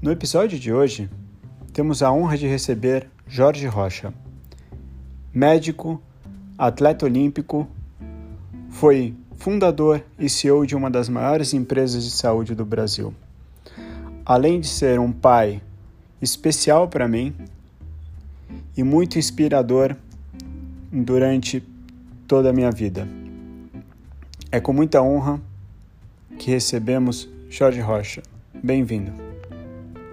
No episódio de hoje, temos a honra de receber Jorge Rocha, médico, atleta olímpico, foi fundador e CEO de uma das maiores empresas de saúde do Brasil. Além de ser um pai especial para mim e muito inspirador durante toda a minha vida. É com muita honra que recebemos Jorge Rocha. Bem-vindo.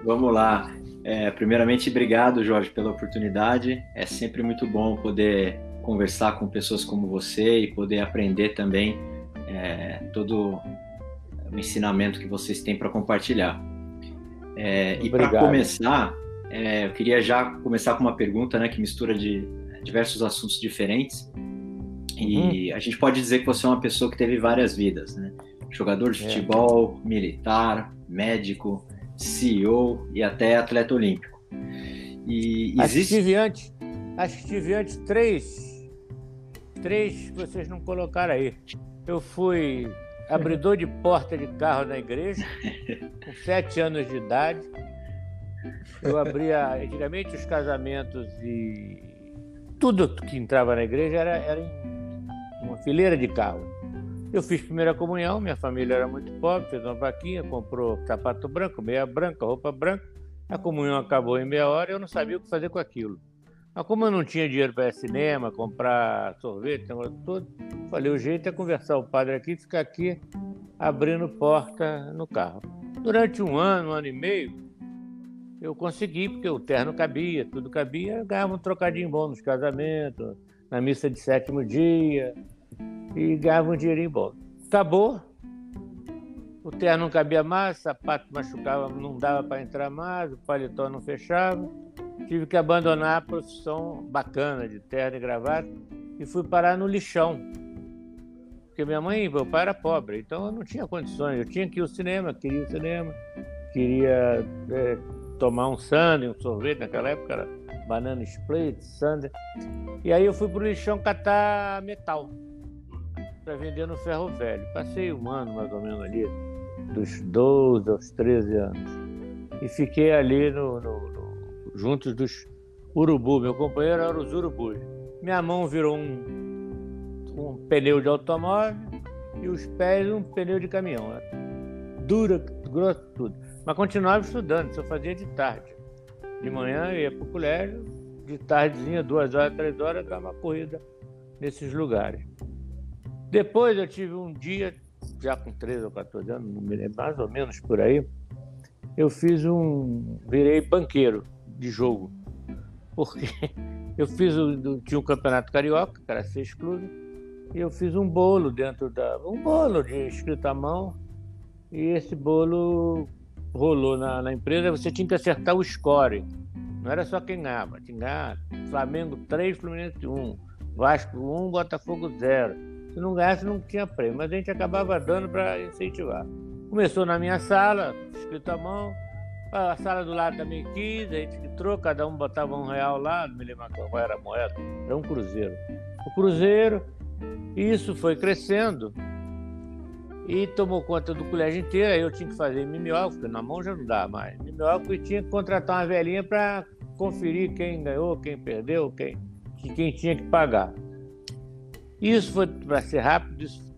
Vamos lá. É, primeiramente, obrigado, Jorge, pela oportunidade. É sempre muito bom poder conversar com pessoas como você e poder aprender também é, todo o ensinamento que vocês têm para compartilhar. É, e para começar, é, eu queria já começar com uma pergunta né, que mistura de diversos assuntos diferentes. E uhum. a gente pode dizer que você é uma pessoa que teve várias vidas, né? Jogador de é. futebol, militar, médico, CEO e até atleta olímpico. E acho existe... que tive antes, acho que tive antes três, três que vocês não colocaram aí. Eu fui abridor de porta de carro na igreja, com sete anos de idade. Eu abria, antigamente, os casamentos e tudo que entrava na igreja era, era uma fileira de carro. Eu fiz primeira comunhão, minha família era muito pobre, fez uma vaquinha, comprou sapato branco, meia branca, roupa branca. A comunhão acabou em meia hora e eu não sabia o que fazer com aquilo. Mas como eu não tinha dinheiro para ir cinema, comprar sorvete, tudo, falei, o jeito é conversar o padre aqui e ficar aqui abrindo porta no carro. Durante um ano, um ano e meio, eu consegui, porque o terno cabia, tudo cabia, ganhava um trocadinho bom nos casamentos, na missa de sétimo dia, e ganhava um dinheirinho bom. Acabou, o terno não cabia mais, o sapato machucava, não dava para entrar mais, o paletó não fechava. Tive que abandonar a profissão bacana de terno e gravata e fui parar no lixão. Porque minha mãe e meu pai era pobre, então eu não tinha condições. Eu tinha que ir ao cinema, queria ao cinema, queria é, tomar um sundae, um sorvete, naquela época era banana split, sundae. E aí eu fui pro lixão catar metal para vender no ferro velho. Passei um ano mais ou menos ali, dos 12 aos 13 anos. E fiquei ali no, no, no juntos dos urubu. Meu companheiro era os urubus. Minha mão virou um, um pneu de automóvel e os pés um pneu de caminhão. Né? Dura, grosso, tudo. Mas continuava estudando, eu fazia de tarde. De manhã eu ia para o colégio, de tardezinha, duas horas, três horas, dava uma corrida nesses lugares. Depois eu tive um dia, já com 13 ou 14 anos, não me lembro, mais ou menos por aí, eu fiz um. virei banqueiro de jogo. Porque eu fiz tinha um campeonato carioca, que era seis clubes, e eu fiz um bolo dentro da. um bolo de escrita à mão, e esse bolo rolou na, na empresa, você tinha que acertar o score. Não era só quem ganhava, tinha Flamengo 3, Fluminense 1, Vasco 1, Botafogo 0. Se não ganhasse, não tinha prêmio, mas a gente acabava dando para incentivar. Começou na minha sala, escrito à mão, a sala do lado também quis, a gente entrou, cada um botava um real lá, não me lembro qual era a moeda, era um cruzeiro. O cruzeiro, isso foi crescendo e tomou conta do colégio inteiro, aí eu tinha que fazer mimeógrafo, na mão já não dá mais. Mimeógrafo e tinha que contratar uma velhinha para conferir quem ganhou, quem perdeu, quem, quem tinha que pagar. Isso foi para ser rápido, isso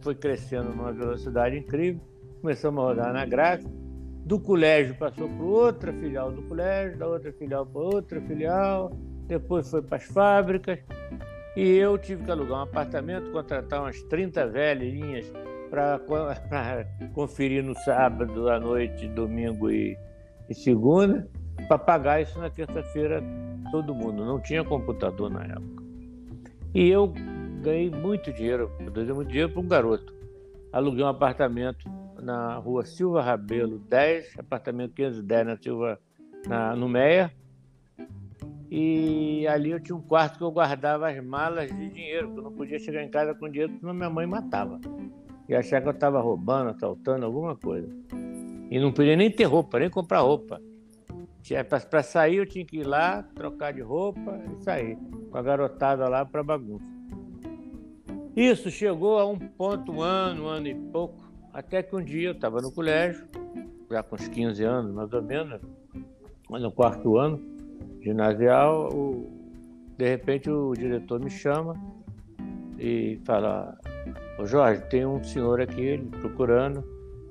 foi crescendo numa velocidade incrível. Começamos a rodar na gráfica. Do colégio passou para outra filial do colégio, da outra filial para outra filial, depois foi para as fábricas. E eu tive que alugar um apartamento, contratar umas 30 velhinhas para conferir no sábado à noite, domingo e, e segunda, para pagar isso na terça-feira todo mundo. Não tinha computador na época. E eu ganhei muito dinheiro, produzi muito dinheiro para um garoto. Aluguei um apartamento na rua Silva Rabelo 10, apartamento 510 na Silva, na, no Meia. E ali eu tinha um quarto que eu guardava as malas de dinheiro, porque eu não podia chegar em casa com dinheiro, senão minha mãe matava. E achar que eu estava roubando, assaltando, alguma coisa. E não podia nem ter roupa, nem comprar roupa. Para sair eu tinha que ir lá, trocar de roupa e sair. Com a garotada lá para bagunça. Isso chegou a um ponto, um ano, um ano e pouco, até que um dia eu estava no colégio já com uns 15 anos, mais ou menos, no quarto ano ginasial, o, de repente o diretor me chama e fala, Ô Jorge, tem um senhor aqui ele, procurando,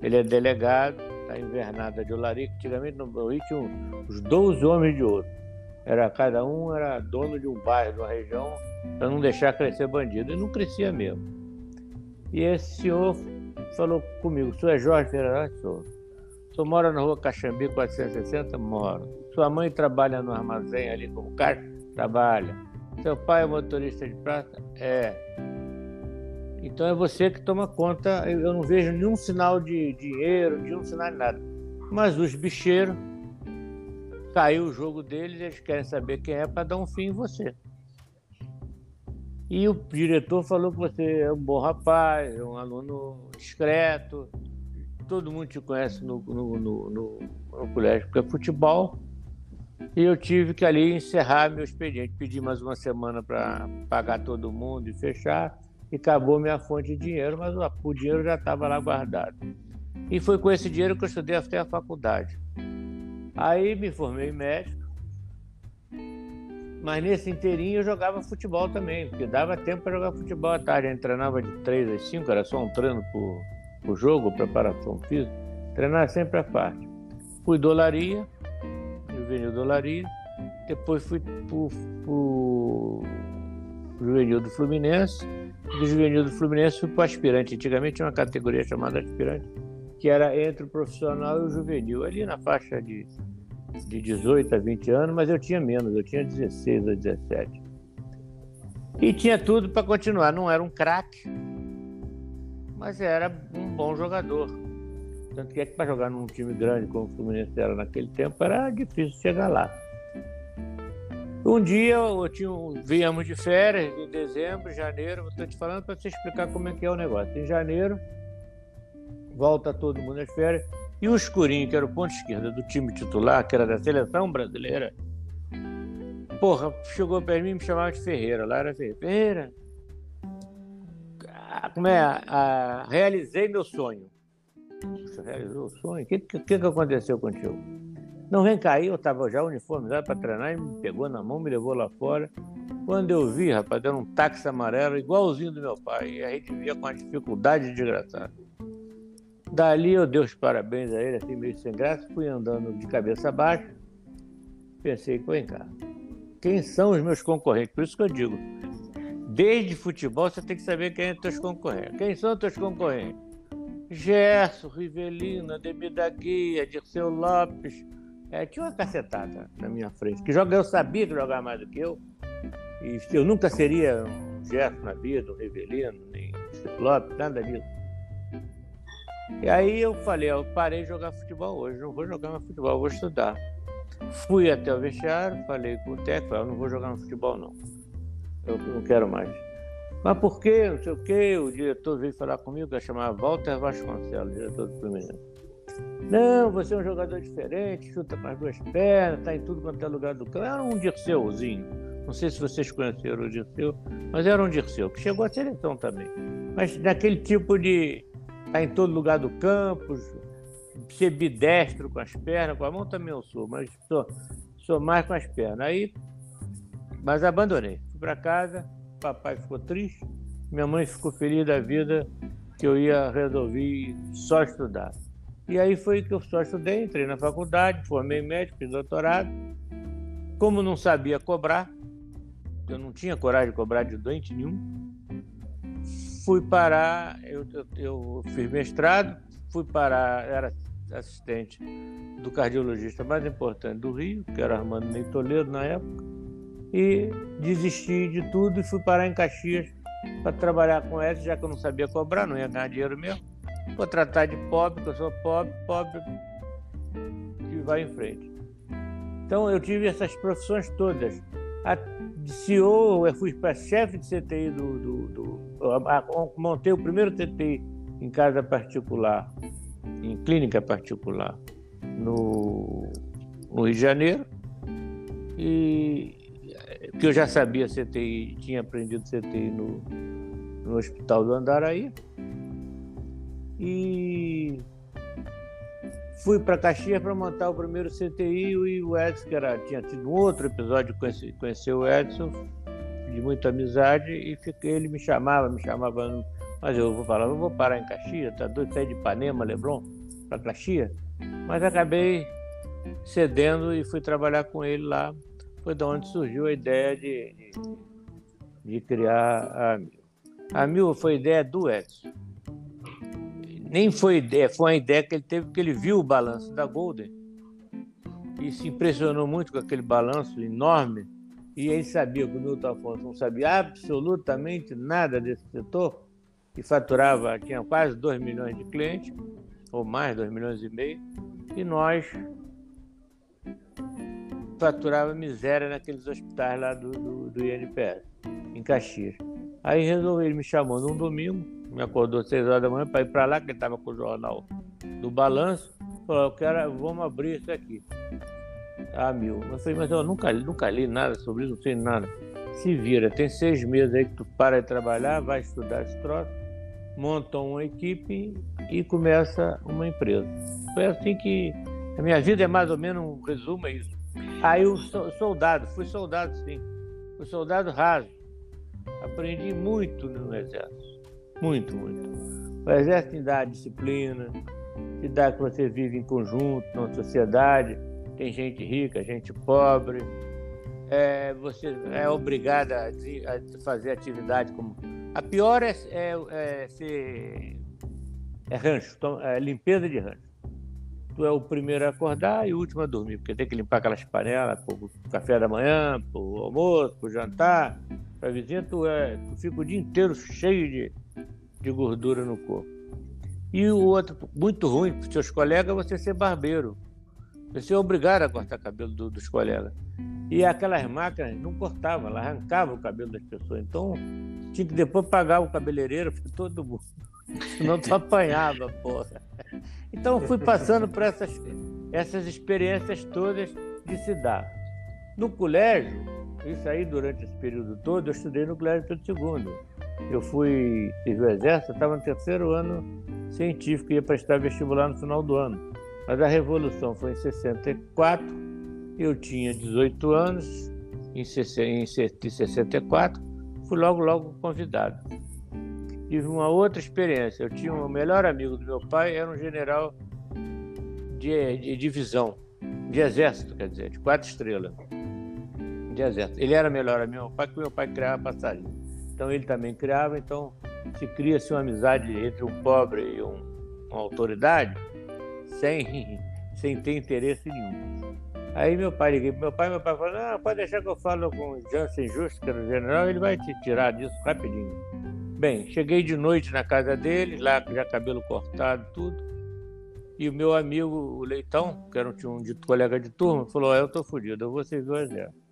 ele é delegado, está invernada de Olarico. Antigamente no Rio tinha os 12 homens de ouro. Era, cada um era dono de um bairro, de uma região, para não deixar crescer bandido. E não crescia mesmo. E esse senhor falou comigo, o senhor é Jorge Ferreira? Sou. O senhor mora na rua Caxambi 460? Moro. Sua mãe trabalha no armazém ali como caixa? Trabalha. Seu pai é motorista de prata? É. Então é você que toma conta. Eu não vejo nenhum sinal de dinheiro, nenhum sinal de nada. Mas os bicheiros, caiu o jogo deles, eles querem saber quem é para dar um fim em você. E o diretor falou que você é um bom rapaz, é um aluno discreto, todo mundo te conhece no, no, no, no, no colégio, porque é futebol. E eu tive que ali encerrar meu expediente, pedir mais uma semana para pagar todo mundo e fechar e acabou minha fonte de dinheiro, mas o dinheiro já estava lá guardado. E foi com esse dinheiro que eu estudei até a faculdade. Aí me formei médico, mas nesse inteirinho eu jogava futebol também, porque dava tempo para jogar futebol à tarde. Eu treinava de 3 às 5, era só um treino por, por jogo, preparação física. Treinava sempre à parte. Fui dolaria, juvenil dolaria, depois fui para o juvenil do Fluminense, do juvenil do Fluminense fui para o aspirante. Antigamente tinha uma categoria chamada aspirante, que era entre o profissional e o juvenil, ali na faixa de, de 18 a 20 anos, mas eu tinha menos, eu tinha 16 a 17. E tinha tudo para continuar. Não era um craque, mas era um bom jogador. Tanto que é que para jogar num time grande como o Fluminense era naquele tempo era difícil chegar lá. Um dia eu tinha, viemos de férias em dezembro, janeiro, estou te falando para você explicar como é que é o negócio. Em janeiro, volta todo mundo às férias, e o Escurinho, que era o ponto esquerda do time titular, que era da seleção brasileira, porra, chegou perto mim e me chamava de Ferreira, lá era Ferreira. Ferreira, ah, como é? Ah, realizei meu sonho. Você realizou o sonho? O que, que, que aconteceu contigo? Não vem cair, eu estava já uniformizado para treinar e me pegou na mão, me levou lá fora. Quando eu vi, rapaz, era um táxi amarelo igualzinho do meu pai. E a gente via com uma dificuldade desgraçada. Dali eu dei os parabéns a ele, assim, meio sem graça, fui andando de cabeça baixa. Pensei, vem cá, quem são os meus concorrentes? Por isso que eu digo, desde futebol você tem que saber quem é teus concorrentes. Quem são teus concorrentes? Gerson, Rivelino, Ademir da Guia, Dirceu Lopes, é, tinha uma cacetada na minha frente, que joga, eu sabia que jogava mais do que eu, e eu nunca seria um Gerson na vida, um Rivelino, nem Ciclope, nada disso. E aí eu falei, eu parei de jogar futebol hoje, não vou jogar mais futebol, vou estudar. Fui até o vestiário, falei com o técnico, eu não vou jogar no futebol não, eu não quero mais. Mas por quê? Não sei o quê. O diretor veio falar comigo, que chamava Walter Vasconcelos, diretor do Fluminense. Não, você é um jogador diferente, chuta com as duas pernas, está em tudo quanto é lugar do campo. Era um Dirceuzinho. Não sei se vocês conheceram o Dirceu, mas era um Dirceu, que chegou à seleção também. Mas naquele tipo de estar tá em todo lugar do campo, ser bidestro com as pernas, com a mão também eu sou, mas sou, sou mais com as pernas. Aí, mas abandonei. Fui para casa, papai ficou triste, minha mãe ficou feliz da vida que eu ia resolver só estudar. E aí foi que eu só estudei, entrei na faculdade, formei médico, fiz doutorado. Como não sabia cobrar, eu não tinha coragem de cobrar de doente nenhum, fui parar, eu, eu, eu fiz mestrado, fui parar, era assistente do cardiologista mais importante do Rio, que era Armando Ney Toledo na época, e desisti de tudo e fui parar em Caxias para trabalhar com essa, já que eu não sabia cobrar, não ia ganhar dinheiro mesmo. Vou tratar de pobre, que eu sou pobre, pobre que vai em frente. Então eu tive essas profissões todas. A CEO, eu fui para chefe de CTI do, do, do montei o primeiro CTI em casa particular, em clínica particular, no, no Rio de Janeiro. E que eu já sabia CTI, tinha aprendido CTI no, no Hospital do Andaraí. E fui para Caxias para montar o primeiro CTI e o Edson, que era, tinha tido um outro episódio, conheci, conheceu o Edson, de muita amizade, e fiquei, ele me chamava, me chamava, mas eu vou falar, eu vou parar em Caxias, tá doido, sair de Ipanema, Leblon, para Caxias. Mas acabei cedendo e fui trabalhar com ele lá. Foi de onde surgiu a ideia de, de, de criar a Mil. A Mil foi ideia do Edson nem foi ideia, foi uma ideia que ele teve porque ele viu o balanço da Golden e se impressionou muito com aquele balanço enorme. E ele sabia que o Milton Afonso não sabia absolutamente nada desse setor, que faturava, tinha quase 2 milhões de clientes, ou mais, 2 milhões e meio, e nós faturava miséria naqueles hospitais lá do, do, do INPS, em Caxias. Aí resolveu, ele me chamou num domingo, me acordou às seis horas da manhã para ir para lá, que ele estava com o jornal do balanço. Falou, eu quero, vamos abrir isso aqui. Ah, mil. Eu falei, mas eu nunca, nunca li nada sobre isso, não sei nada. Se vira, tem seis meses aí que tu para de trabalhar, vai estudar esse troço, monta uma equipe e começa uma empresa. Foi assim que a minha vida é mais ou menos um resumo, é isso. Aí o soldado, fui soldado sim, fui soldado raso. Aprendi muito no exército. Muito, muito. O exército te dá disciplina, te dá que você vive em conjunto, numa sociedade, tem gente rica, gente pobre. É, você é obrigado a, a, fazer atividade como. A pior é, é, é ser. É rancho, é limpeza de rancho. Tu é o primeiro a acordar e o último a dormir, porque tem que limpar aquelas panelas pro café da manhã, pro almoço, pro jantar. Pra vizinha, tu, é, tu fica o dia inteiro cheio de, de gordura no corpo. E o outro, muito ruim para os seus colegas, é você ser barbeiro. Você é obrigado a cortar cabelo do, dos colegas. E aquelas máquinas não cortavam, elas arrancavam o cabelo das pessoas. Então, tinha que depois pagar o cabeleireiro para todo mundo. Senão tu apanhava, porra. Então, fui passando por essas, essas experiências todas de se dar. No colégio, isso aí durante esse período todo, eu estudei no colégio Pedro II eu fui servir o exército, estava no terceiro ano científico ia prestar vestibular no final do ano. Mas a revolução foi em 64, eu tinha 18 anos, em 64, fui logo, logo convidado. Tive uma outra experiência. Eu tinha um melhor amigo do meu pai, era um general de, de divisão, de exército, quer dizer, de quatro estrelas. De exército. Ele era melhor amigo do meu pai, porque meu pai criava passarinho. Então ele também criava, então se cria-se uma amizade entre um pobre e um, uma autoridade sem, sem ter interesse nenhum. Aí meu pai liguei meu pai, meu pai falou, ah, pode deixar que eu falo com o Jansen Justo, que era o general, ele vai te tirar disso rapidinho. Bem, cheguei de noite na casa dele, lá já cabelo cortado, tudo. E o meu amigo, o Leitão, que era um, um colega de turma, falou, eu tô fudido, eu vou servir o exército.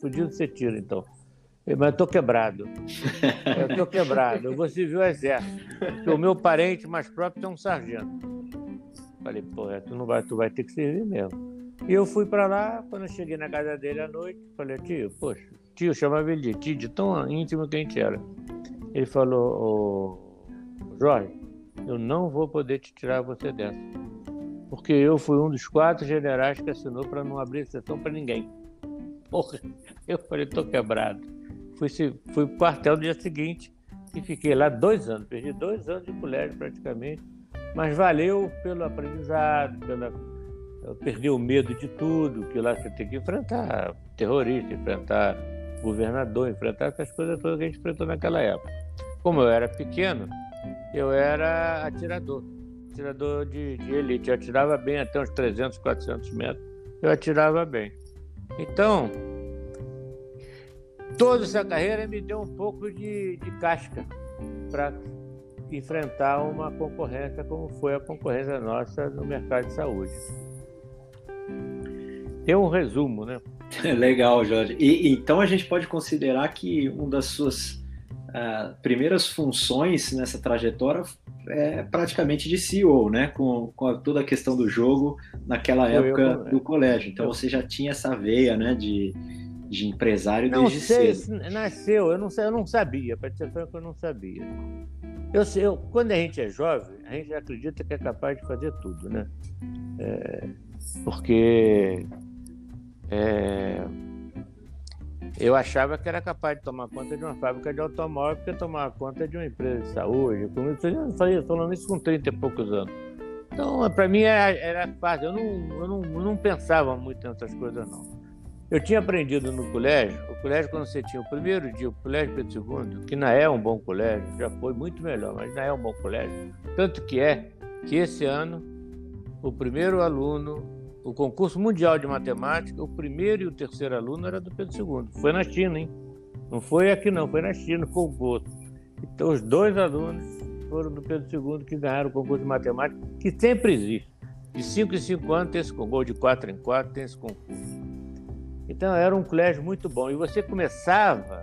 Fudido você tira, então. Mas eu tô quebrado. Eu tô quebrado. Eu vou servir o exército. O meu parente mais próximo é um sargento. Falei, pô, tu não vai, tu vai ter que servir mesmo. E eu fui para lá, quando eu cheguei na casa dele à noite, falei, tio, poxa, tio, chamava ele de tio, de tão íntimo que a gente era. Ele falou, Jorge, eu não vou poder te tirar você dessa. Porque eu fui um dos quatro generais que assinou para não abrir exceção para ninguém. Porra, eu falei, tô quebrado. Fui, fui pro quartel no dia seguinte e fiquei lá dois anos. Perdi dois anos de colégio praticamente. Mas valeu pelo aprendizado, pela, perder o medo de tudo, que lá você tem que enfrentar terrorista, enfrentar governador, enfrentar essas coisas todas que a gente enfrentou naquela época. Como eu era pequeno, eu era atirador, atirador de, de elite. Eu atirava bem até uns 300, 400 metros. Eu atirava bem. Então, toda essa carreira me deu um pouco de, de casca para enfrentar uma concorrência como foi a concorrência nossa no mercado de saúde. Tem um resumo, né? Legal, Jorge. E, então a gente pode considerar que uma das suas uh, primeiras funções nessa trajetória é praticamente de CEO, né? Com, com a, toda a questão do jogo naquela época eu, do colégio. Então você já tinha essa veia, né? De de empresário não desde sei, cedo. Nasceu, eu não, eu não sabia, para ser franco, eu não sabia. Eu, eu, quando a gente é jovem, a gente acredita que é capaz de fazer tudo, né? É, porque é, eu achava que era capaz de tomar conta de uma fábrica de automóvel porque tomar conta de uma empresa de saúde. Eu falei, falando isso com 30 e poucos anos. Então, para mim era, era fácil. Eu não, eu, não, eu não pensava muito nessas coisas, não. Eu tinha aprendido no colégio, o colégio quando você tinha o primeiro dia, o colégio Pedro II, que não é um bom colégio, já foi muito melhor, mas não é um bom colégio. Tanto que é que esse ano, o primeiro aluno, o concurso mundial de matemática, o primeiro e o terceiro aluno era do Pedro II. Foi na China, hein? Não foi aqui não, foi na China o concurso. Então os dois alunos foram do Pedro II que ganharam o concurso de matemática, que sempre existe. De 5 em 5 anos tem esse concurso, de 4 em 4 tem esse concurso. Então era um colégio muito bom. E você começava,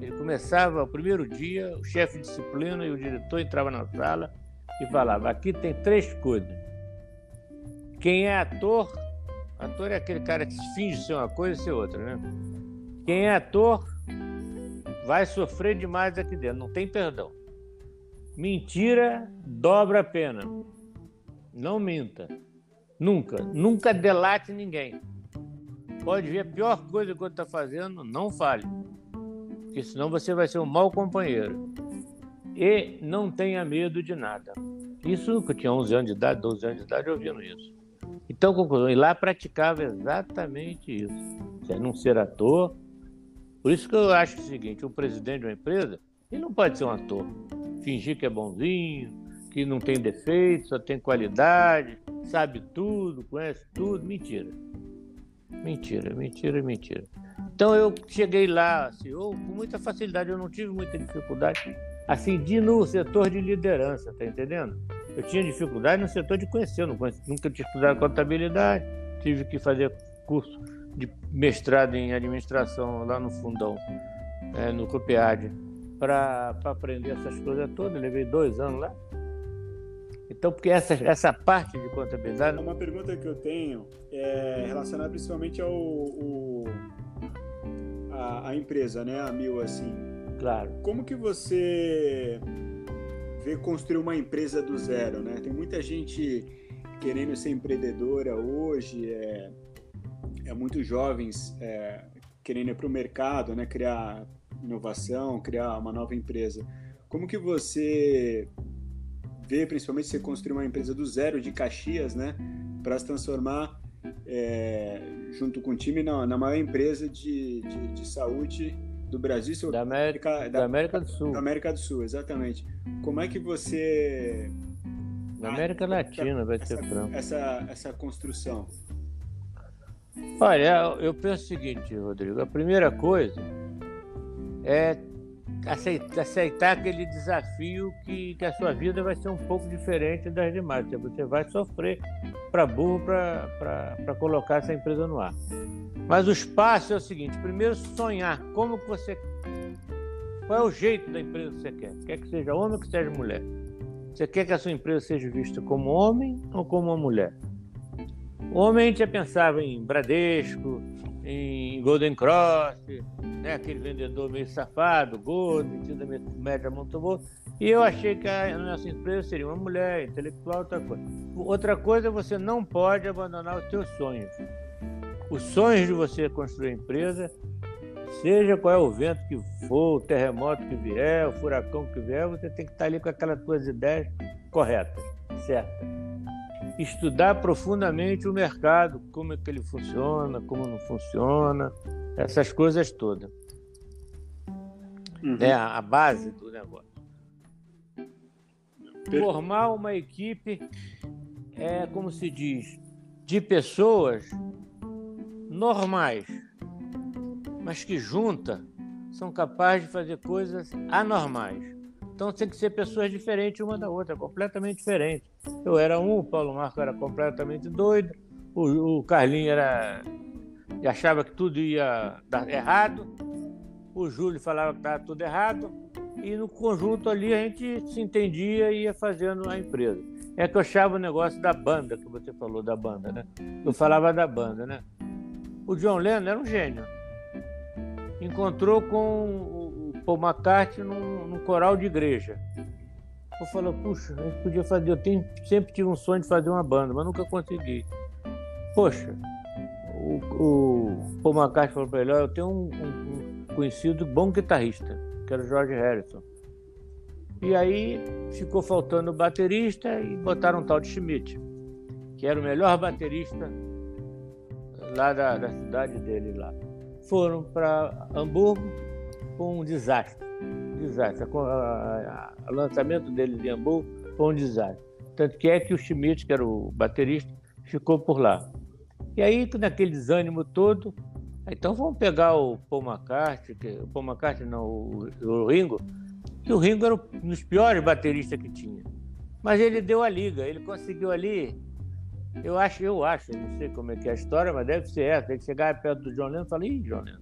ele começava o primeiro dia, o chefe de disciplina e o diretor entrava na sala e falava: aqui tem três coisas. Quem é ator, ator é aquele cara que finge ser uma coisa e ser outra, né? Quem é ator vai sofrer demais aqui dentro, não tem perdão. Mentira dobra a pena. Não minta. Nunca, nunca delate ninguém. Pode ver a pior coisa que está fazendo, não fale. Porque senão você vai ser um mau companheiro. E não tenha medo de nada. Isso que eu tinha 11 anos de idade, 12 anos de idade, ouvindo isso. Então, conclusão, e lá praticava exatamente isso. Você não ser ator. Por isso que eu acho o seguinte, o presidente de uma empresa, ele não pode ser um ator. Fingir que é bonzinho, que não tem defeito, só tem qualidade, sabe tudo, conhece tudo. Mentira. Mentira, mentira, mentira. Então eu cheguei lá, assim, eu, com muita facilidade, eu não tive muita dificuldade, assim, de no setor de liderança, tá entendendo? Eu tinha dificuldade no setor de conhecer, não conheci, nunca tinha estudado contabilidade, tive que fazer curso de mestrado em administração lá no fundão, é, no Copiade, para aprender essas coisas todas. Eu levei dois anos lá. Então, porque essa, essa parte de contabilidade. Uma pergunta que eu tenho é relacionada principalmente ao, ao a, a, empresa, né, a Mil, assim. Claro. Como que você vê construir uma empresa do zero, né? Tem muita gente querendo ser empreendedora hoje, é, é muitos jovens é, querendo ir para o mercado, né? Criar inovação, criar uma nova empresa. Como que você ver, principalmente você construir uma empresa do zero de Caxias, né, para se transformar é, junto com o time na, na maior empresa de, de, de, saúde do Brasil, da América, da, da, América do Sul. Da América do Sul, exatamente. Como é que você da América Latina, vai ser franco. Essa, essa construção. Olha, eu penso o seguinte, Rodrigo. A primeira coisa é aceitar aquele desafio que, que a sua vida vai ser um pouco diferente das demais. Você vai sofrer para burro para colocar essa empresa no ar. Mas o espaço é o seguinte: primeiro sonhar como que você. Qual é o jeito da empresa que você quer? Quer que seja homem ou que seja mulher? Você quer que a sua empresa seja vista como homem ou como uma mulher? Homem a gente já pensava em Bradesco, em Golden Cross, né, aquele vendedor meio safado, gordo, metido média boa. E eu achei que a nossa empresa seria uma mulher, intelectual, outra coisa. Outra coisa, você não pode abandonar os seus sonhos. Os sonhos de você construir a empresa, seja qual é o vento que for, o terremoto que vier, o furacão que vier, você tem que estar ali com aquelas suas ideias corretas, certas estudar profundamente o mercado, como é que ele funciona, como não funciona, essas coisas todas. Uhum. É a base do negócio. Formar uma equipe é, como se diz, de pessoas normais, mas que junta são capazes de fazer coisas anormais. Então tem que ser pessoas diferentes uma da outra, completamente diferentes. Eu era um, o Paulo Marco era completamente doido, o, o Carlinho era achava que tudo ia dar errado, o Júlio falava que estava tudo errado, e no conjunto ali a gente se entendia e ia fazendo a empresa. É que eu achava o negócio da banda, que você falou da banda, né? Eu falava da banda, né? O John Lennon era um gênio. encontrou com o Paul McCartney num, num coral de igreja. Eu falei, puxa, gente podia fazer. Eu tenho, sempre tive um sonho de fazer uma banda, mas nunca consegui. Poxa, o, o Paul McCartney falou para ele: eu tenho um, um, um, conhecido bom guitarrista, que era o George Harrison. E aí ficou faltando baterista e botaram um tal de Schmidt, que era o melhor baterista lá da, da cidade dele lá. Foram para Hamburgo com um desastre. desastre. O lançamento deles em Hamburgo foi um desastre. Tanto que é que o Schmidt, que era o baterista, ficou por lá. E aí, naquele desânimo todo, então vamos pegar o Paul McCartney, que, o Paul McCartney não, o, o Ringo, que o Ringo era um dos piores bateristas que tinha. Mas ele deu a liga, ele conseguiu ali. Eu acho, eu acho, não sei como é que é a história, mas deve ser essa. Tem que chegar perto do John Lennon e falar, ih, John Lennon,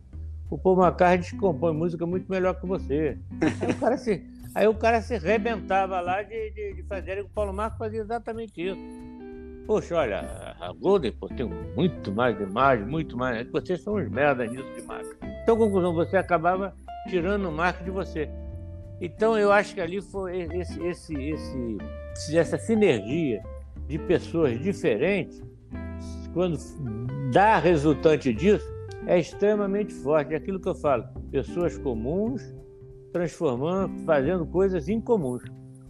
o Paul McCartney compõe música muito melhor que você. Aí o cara se, aí o cara se rebentava lá de, de, de fazer. E o Paulo Marco fazia exatamente isso. Poxa, olha, a Golden pô, tem muito mais de imagem, muito mais. Vocês são uns merda nisso de marca. Então, conclusão, você acabava tirando o marca de você. Então, eu acho que ali foi esse, esse, esse, essa sinergia de pessoas diferentes, quando dá resultante disso, é extremamente forte. É aquilo que eu falo, pessoas comuns transformando, fazendo coisas incomuns.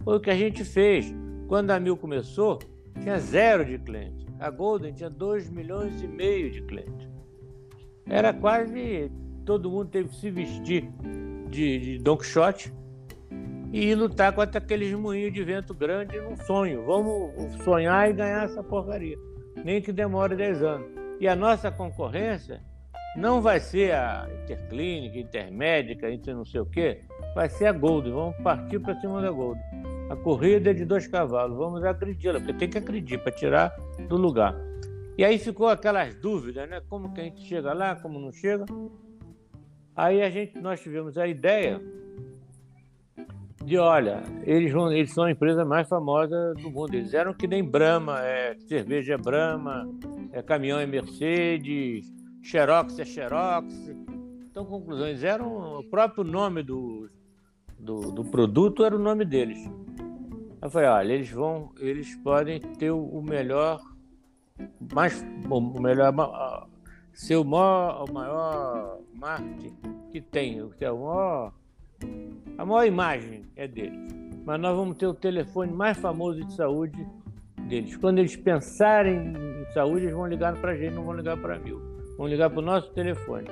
Foi o que a gente fez. Quando a Mil começou, tinha zero de clientes. A Golden tinha 2 milhões e meio de clientes. Era quase todo mundo teve que se vestir de, de Don Quixote e lutar contra aqueles moinhos de vento grande num sonho. Vamos sonhar e ganhar essa porcaria. Nem que demore 10 anos. E a nossa concorrência não vai ser a Interclínica, Intermédica, Inter não sei o quê, vai ser a Golden. Vamos partir para cima da Golden. A corrida é de dois cavalos, vamos acreditar, porque tem que acreditar para tirar do lugar. E aí ficou aquelas dúvidas, né? Como que a gente chega lá, como não chega. Aí a gente, nós tivemos a ideia de, olha, eles, vão, eles são a empresa mais famosa do mundo. Eles eram que nem Brahma, é, cerveja é Brahma, é, caminhão é Mercedes, Xerox é Xerox. Então, conclusões, eram o próprio nome do, do, do produto era o nome deles. Eu falei, olha, eles vão, eles podem ter o melhor, mais, o melhor, ser o maior, o maior marketing que tem, que é o maior, a maior imagem é deles. Mas nós vamos ter o telefone mais famoso de saúde deles. Quando eles pensarem em saúde, eles vão ligar para a gente, não vão ligar para mil. Vão ligar para o nosso telefone.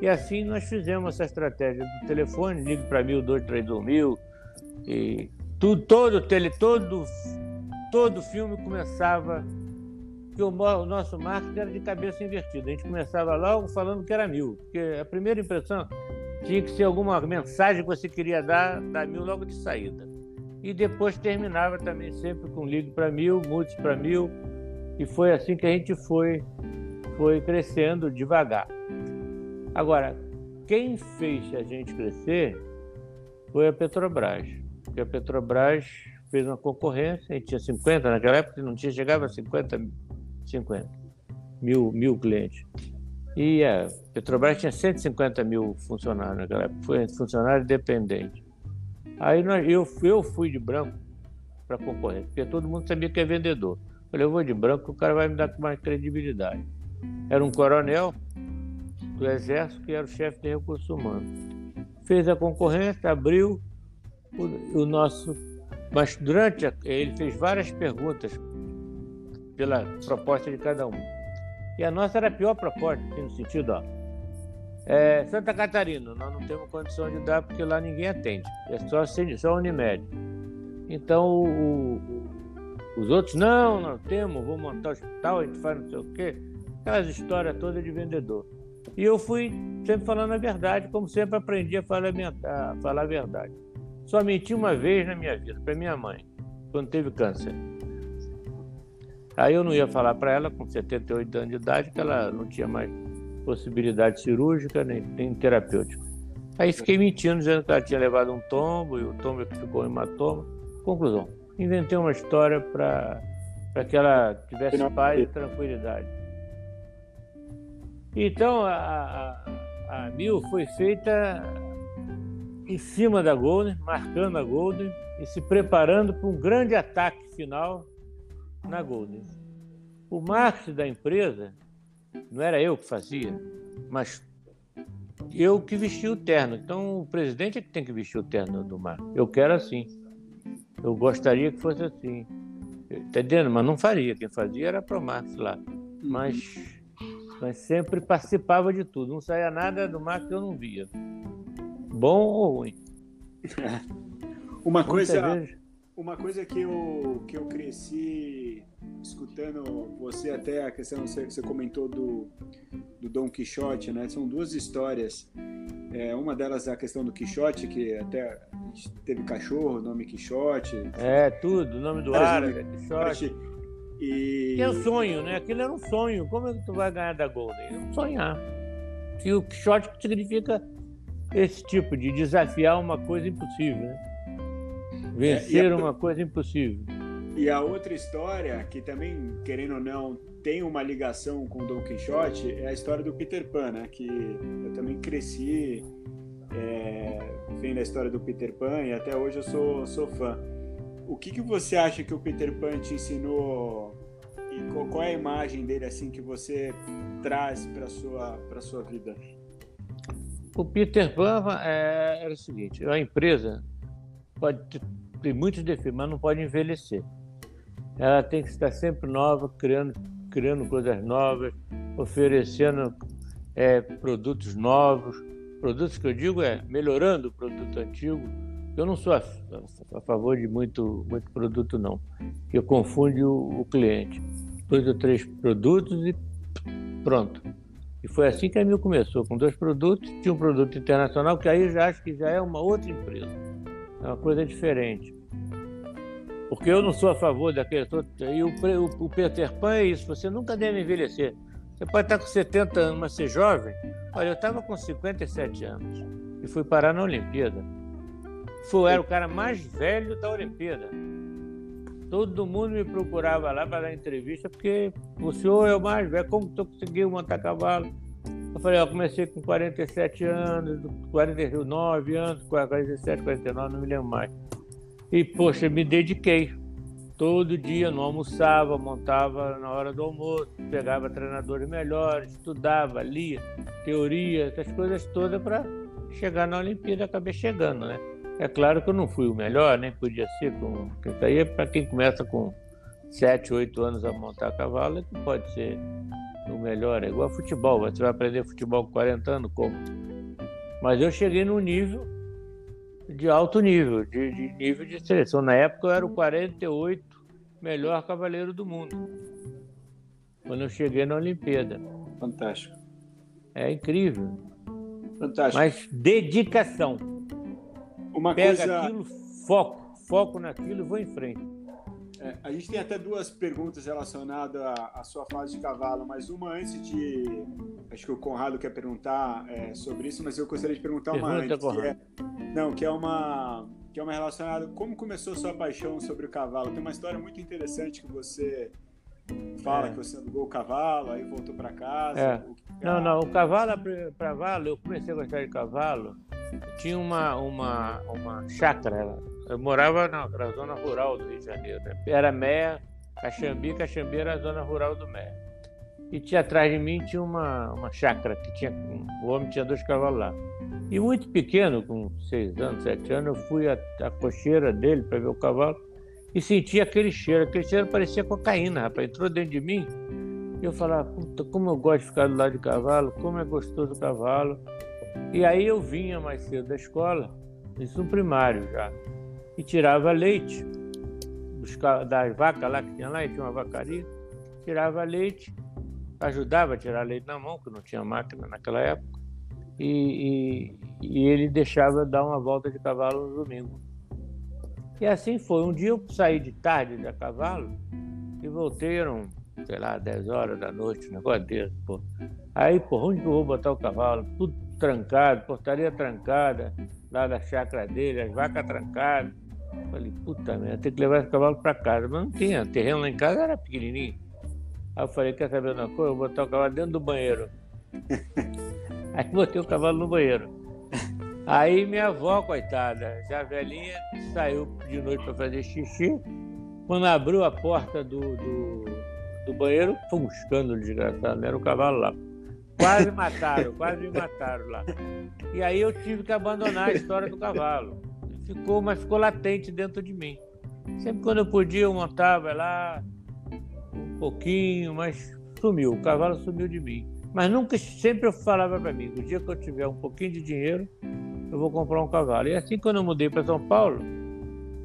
E assim nós fizemos essa estratégia do telefone, ligue para mil, dois, três, um mil. E tudo, todo, tele, todo, todo filme começava que o, nosso marketing era de cabeça invertida. A gente começava logo falando que era mil, porque a primeira impressão tinha que ser alguma mensagem que você queria dar, dar mil logo de saída. E depois terminava também sempre com ligue para mil, mude para mil. E foi assim que a gente foi foi crescendo devagar. Agora, quem fez a gente crescer foi a Petrobras. Porque a Petrobras fez uma concorrência, a gente tinha 50, naquela época não tinha, chegava a 50, 50 mil, mil clientes. E a Petrobras tinha 150 mil funcionários naquela época, foi funcionário dependente. Aí nós, eu, eu fui de branco para concorrência, porque todo mundo sabia que é vendedor. Falei, eu vou de branco, o cara vai me dar mais credibilidade era um coronel do Exército que era o chefe de recursos humanos. Fez a concorrência, abriu o, o nosso. Mas durante. A, ele fez várias perguntas pela proposta de cada um. E a nossa era a pior proposta, no sentido, ó. É, Santa Catarina, nós não temos condição de dar porque lá ninguém atende. É só, só Unimed. Então, o, os outros, não, não temos, vou montar hospital, a gente faz não sei o quê aquelas histórias todas de vendedor. E eu fui sempre falando a verdade, como sempre aprendi a falar a falar a verdade. Só menti uma vez na minha vida, para minha mãe, quando teve câncer. Aí eu não ia falar para ela, com 78 anos de idade, que ela não tinha mais possibilidade cirúrgica nem, nem terapêutica. Aí fiquei mentindo, dizendo que ela tinha levado um tombo e o tombo é ficou em hematoma. Conclusão: inventei uma história para que ela tivesse paz e tranquilidade. Então, a, a, a Mil foi feita em cima da Golden, marcando a Golden e se preparando para um grande ataque final na Golden. O marketing da empresa não era eu que fazia, mas eu que vestia o terno. Então o presidente é que tem que vestir o terno do mar. Eu quero assim. Eu gostaria que fosse assim. Entendendo? Mas não faria. Quem fazia era a Promax lá. Mas, mas sempre participava de tudo. Não saía nada do mar que eu não via. Bom ou ruim. uma coisa, uma coisa que eu, que eu cresci escutando você até a questão que você comentou do, do Dom Quixote, né? São duas histórias. É, uma delas é a questão do Quixote, que até teve cachorro, nome Quixote. É, tudo, o nome do árabe, é Quixote. E... é um sonho, né? Aquilo era um sonho. Como é que tu vai ganhar da Golden? É um sonhar. E o Quixote significa esse tipo de desafiar uma coisa impossível, né? Vencer é, uma coisa impossível. E a outra história, que também, querendo ou não, tem uma ligação com Don Quixote, é a história do Peter Pan, né? Que eu também cresci é, vendo a história do Peter Pan e até hoje eu sou, sou fã. O que, que você acha que o Peter Pan te ensinou e qual, qual é a imagem dele assim que você traz para sua para sua vida? O Peter Pan é, era o seguinte: a empresa pode ter muitos defeitos, mas não pode envelhecer. Ela tem que estar sempre nova, criando, criando coisas novas, oferecendo é, produtos novos. Produtos que eu digo é melhorando o produto antigo. Eu não sou a, a favor de muito, muito produto, não, que confunde o, o cliente. Dois ou três produtos e pronto. E foi assim que a Mil começou, com dois produtos. Tinha um produto internacional, que aí já acho que já é uma outra empresa. É uma coisa diferente. Porque eu não sou a favor daquele. E o, o, o Peter Pan é isso, você nunca deve envelhecer. Você pode estar com 70 anos, mas ser jovem. Olha, eu estava com 57 anos e fui parar na Olimpíada. Fui, era o cara mais velho da Olimpíada. Todo mundo me procurava lá para dar entrevista, porque o senhor é o mais velho. Como tu conseguiu montar cavalo? Eu falei, eu comecei com 47 anos, 49 anos, 47, 49, não me lembro mais. E, poxa, me dediquei. Todo dia não almoçava, montava na hora do almoço, pegava treinadores melhores, estudava, lia, teoria, essas coisas todas para chegar na Olimpíada. Acabei chegando, né? É claro que eu não fui o melhor, nem podia ser. Com... Isso aí é para quem começa com 7, 8 anos a montar cavalo, é que pode ser o melhor. É igual futebol, você vai aprender futebol com 40 anos, como? Mas eu cheguei num nível de alto nível, de, de, nível de seleção. Na época eu era o 48 melhor cavaleiro do mundo. Quando eu cheguei na Olimpíada. Fantástico. É incrível. Fantástico. Mas dedicação. Uma Pega coisa... aquilo, foco, foco naquilo e vou em frente. É, a gente tem até duas perguntas relacionadas à, à, sua fase de cavalo, mas uma antes de. Acho que o Conrado quer perguntar é, sobre isso, mas eu gostaria de perguntar Pergunta, uma antes. Que é, não, que é uma. Que é uma relacionada. Como começou sua paixão sobre o cavalo? Tem uma história muito interessante que você fala é. que você alugou o cavalo, aí voltou para casa. É. Não, não, o cavalo, cavalo, eu comecei a gostar de cavalo. Tinha uma, uma, uma chácara eu morava na, na, zona rural do Rio de Janeiro. Né? Era Meia, Caxambi, Caxambi era a zona rural do Meia. E tinha atrás de mim tinha uma, uma chácara, que tinha, o homem tinha dois cavalos lá. E muito pequeno, com seis anos, sete anos, eu fui à, cocheira dele para ver o cavalo e senti aquele cheiro. Aquele cheiro parecia cocaína, rapaz. Entrou dentro de mim. E eu falava, como eu gosto de ficar do lado de cavalo, como é gostoso o cavalo. E aí eu vinha mais cedo da escola, isso no primário já e tirava leite das vacas lá que tinha lá, e tinha uma vacaria, tirava leite, ajudava a tirar leite na mão, que não tinha máquina naquela época, e, e, e ele deixava dar uma volta de cavalo no domingo. E assim foi. Um dia eu saí de tarde da cavalo e voltei, eram, sei lá, 10 horas da noite, negócio desse, pô. Aí, pô, onde que eu vou botar o cavalo? Tudo trancado, portaria trancada, lá da chácara dele, as vacas trancadas. Falei, puta merda, tem que levar esse cavalo para casa. Mas não tinha, o terreno lá em casa era pequenininho. Aí eu falei, quer saber uma coisa? Eu vou botar o cavalo dentro do banheiro. Aí botei o cavalo no banheiro. Aí minha avó, coitada, já velhinha, saiu de noite para fazer xixi. Quando abriu a porta do, do, do banheiro, foi um escândalo desgraçado, não era o cavalo lá. Quase mataram, quase me mataram lá. E aí eu tive que abandonar a história do cavalo. Ficou, mas ficou latente dentro de mim. Sempre quando eu podia, eu montava lá um pouquinho, mas sumiu. O cavalo sumiu de mim. Mas nunca, sempre eu falava para mim: o dia que eu tiver um pouquinho de dinheiro, eu vou comprar um cavalo. E assim, quando eu mudei para São Paulo,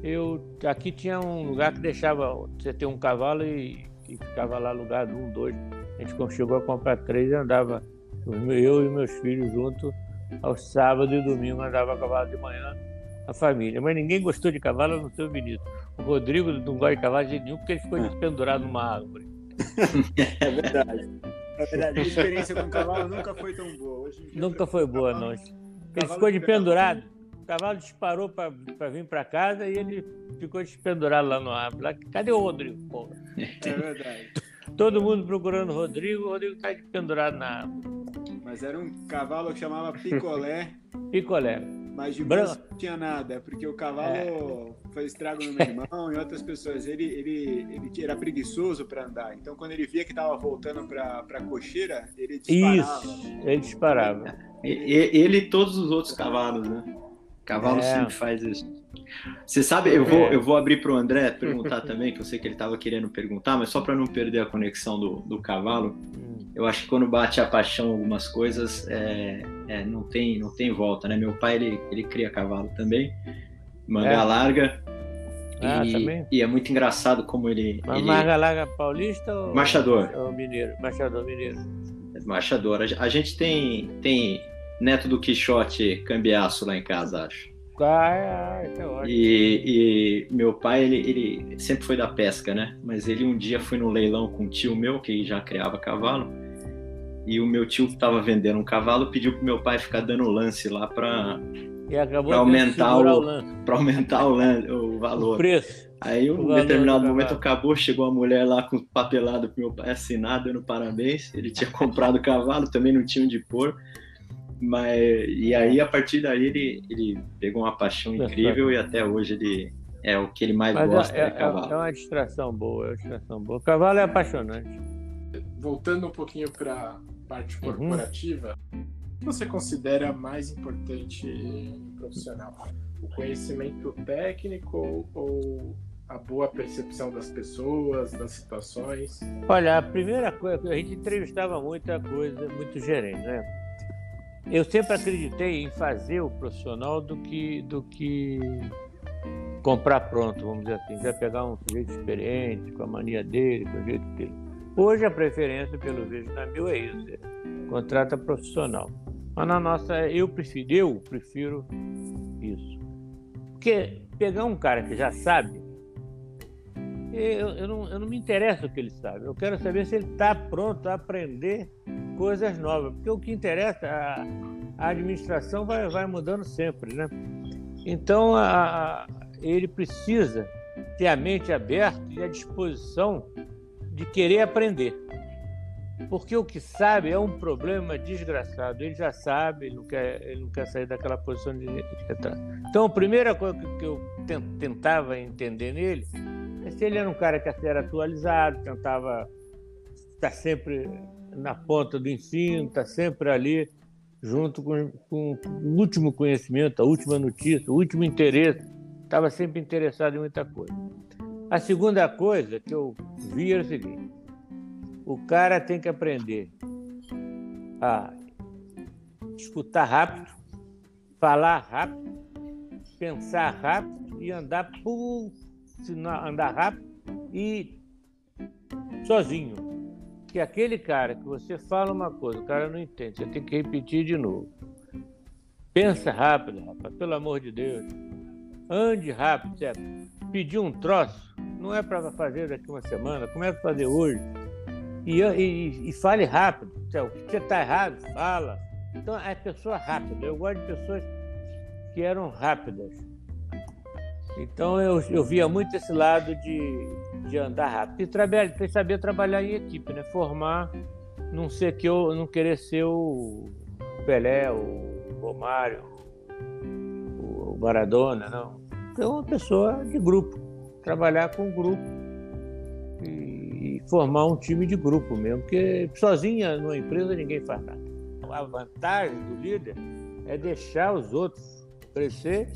eu aqui tinha um lugar que deixava você ter um cavalo e, e ficava lá alugado, um, dois. A gente chegou a comprar três e andava, eu e meus filhos juntos, aos sábados e domingos, andava a cavalo de manhã, a família. Mas ninguém gostou de cavalo no seu Benito. O Rodrigo não gosta de cavalo de nenhum porque ele ficou é. pendurado numa árvore. é verdade. É verdade. A experiência com o cavalo nunca foi tão boa. Hoje nunca foi boa, não. Ele ficou de pendurado. O cavalo disparou para vir para casa e ele ficou despendurado lá no árvore. Cadê o Rodrigo? Porra? É verdade. Todo mundo procurando o Rodrigo, o Rodrigo está pendurado na árvore. Mas era um cavalo que chamava Picolé. Picolé. Mas de Branco. não tinha nada, porque o cavalo é. foi estrago no meu irmão e outras pessoas. Ele, ele, ele era preguiçoso para andar. Então, quando ele via que estava voltando para a cocheira, ele disparava. Isso, ele disparava. Ele e todos os outros cavalos, né? Cavalo é. sempre faz isso. Você sabe, eu vou, é. eu vou abrir para o André perguntar também, que eu sei que ele estava querendo perguntar, mas só para não perder a conexão do, do cavalo, hum. eu acho que quando bate a paixão algumas coisas, é, é, não, tem, não tem volta, né? Meu pai, ele, ele cria cavalo também, manga é. larga, ah, e, também? e é muito engraçado como ele... Mas ele... manga larga paulista ou... Marchador. Ou mineiro, marchador mineiro. Marchador. A gente tem, tem neto do Quixote cambiaço lá em casa, acho. Ah, é, é ótimo. E, e, meu pai, ele, ele sempre foi da pesca, né? Mas ele um dia foi no leilão com um tio meu, que já criava cavalo, e o meu tio que estava vendendo um cavalo pediu pro meu pai ficar dando lance lá para aumentar o, para aumentar o, o valor. O preço. Aí, um determinado momento acabou, chegou a mulher lá com papelado pro meu pai assinar, dando parabéns. Ele tinha comprado o cavalo, também não tinha onde pôr. Mas, e aí, a partir daí, ele, ele pegou uma paixão incrível e até hoje ele é o que ele mais Mas gosta, é, é, cavalo. É uma distração boa, é uma distração boa. O cavalo é apaixonante. Voltando um pouquinho para a parte uhum. corporativa, uhum. o que você considera mais importante profissional? O conhecimento técnico ou a boa percepção das pessoas, das situações? Olha, a primeira coisa, a gente entrevistava muita coisa, muito gerente, né? eu sempre acreditei em fazer o profissional do que, do que comprar pronto, vamos dizer assim. Já pegar um sujeito experiente, com a mania dele, com o jeito dele. Hoje a preferência, pelo vejo na Mil, é isso: é contrata profissional. Mas na nossa, eu prefiro, eu prefiro isso. Porque pegar um cara que já sabe, eu, eu, não, eu não me interessa o que ele sabe. Eu quero saber se ele está pronto a aprender coisas novas, porque o que interessa, a, a administração vai, vai mudando sempre, né? Então, a, a, ele precisa ter a mente aberta e a disposição de querer aprender. Porque o que sabe é um problema desgraçado. Ele já sabe, ele não quer, ele não quer sair daquela posição de entrar. Então, a primeira coisa que eu tentava entender nele é se ele era um cara que era atualizado, tentava estar sempre na ponta do ensino, está sempre ali junto com, com, o último conhecimento, a última notícia, o último interesse. Estava sempre interessado em muita coisa. A segunda coisa que eu vi era o seguinte: o cara tem que aprender a escutar rápido, falar rápido, pensar rápido e andar por andar rápido e sozinho que aquele cara que você fala uma coisa, o cara não entende, você tem que repetir de novo. Pensa rápido, rapaz, pelo amor de Deus. Ande rápido, certo? Pedir um troço não é para fazer daqui uma semana, começa a fazer hoje. E, e, e fale rápido. O que você está errado, fala. Então é pessoa rápida. Eu gosto de pessoas que eram rápidas. Então eu, eu via muito esse lado de, de andar rápido. E trabalhar, saber trabalhar em equipe, né? Formar, não ser que eu não querer ser o, Pelé, o Romário, o Maradona, não. É uma pessoa de grupo, trabalhar com grupo e, formar um time de grupo mesmo, porque sozinha numa empresa ninguém faz nada. A vantagem do líder é deixar os outros crescer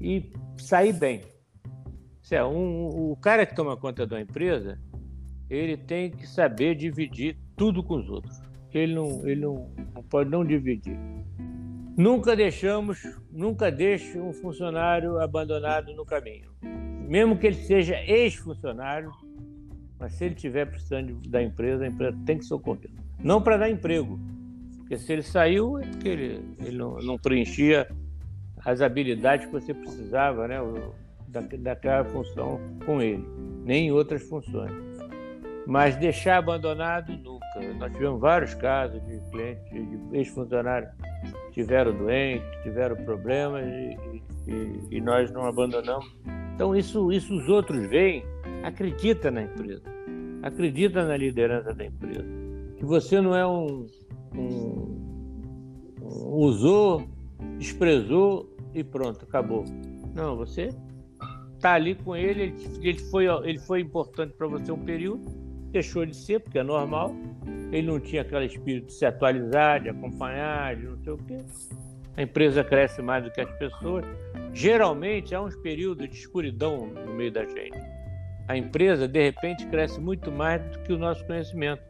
e sair bem. Um, o cara que toma conta da empresa, ele tem que saber dividir tudo com os outros. Ele não, ele não pode não dividir. Nunca deixamos, nunca deixe um funcionário abandonado no caminho. Mesmo que ele seja ex-funcionário, mas se ele estiver precisando da empresa, a empresa tem que socorrê-lo. Não para dar emprego, porque se ele saiu é porque ele, ele não, não preenchia as habilidades que você precisava né, da, daquela função com ele, nem em outras funções. Mas deixar abandonado, Nós tivemos vários casos de clientes, de ex-funcionários que tiveram doentes, tiveram problemas e, e, e, nós não abandonamos. Então, isso, isso os outros veem, acredita na empresa, acredita na liderança da empresa. Que você não é um, um, um usou, desprezou e pronto, acabou. Não, você está ali com ele, ele, foi, ele foi importante para você um período, deixou de ser, porque é normal. Ele não tinha aquele espírito de se atualizar, de acompanhar, de não sei o quê. A empresa cresce mais do que as pessoas. Geralmente há uns períodos de escuridão no meio da gente. A empresa, de repente, cresce muito mais do que o nosso conhecimento.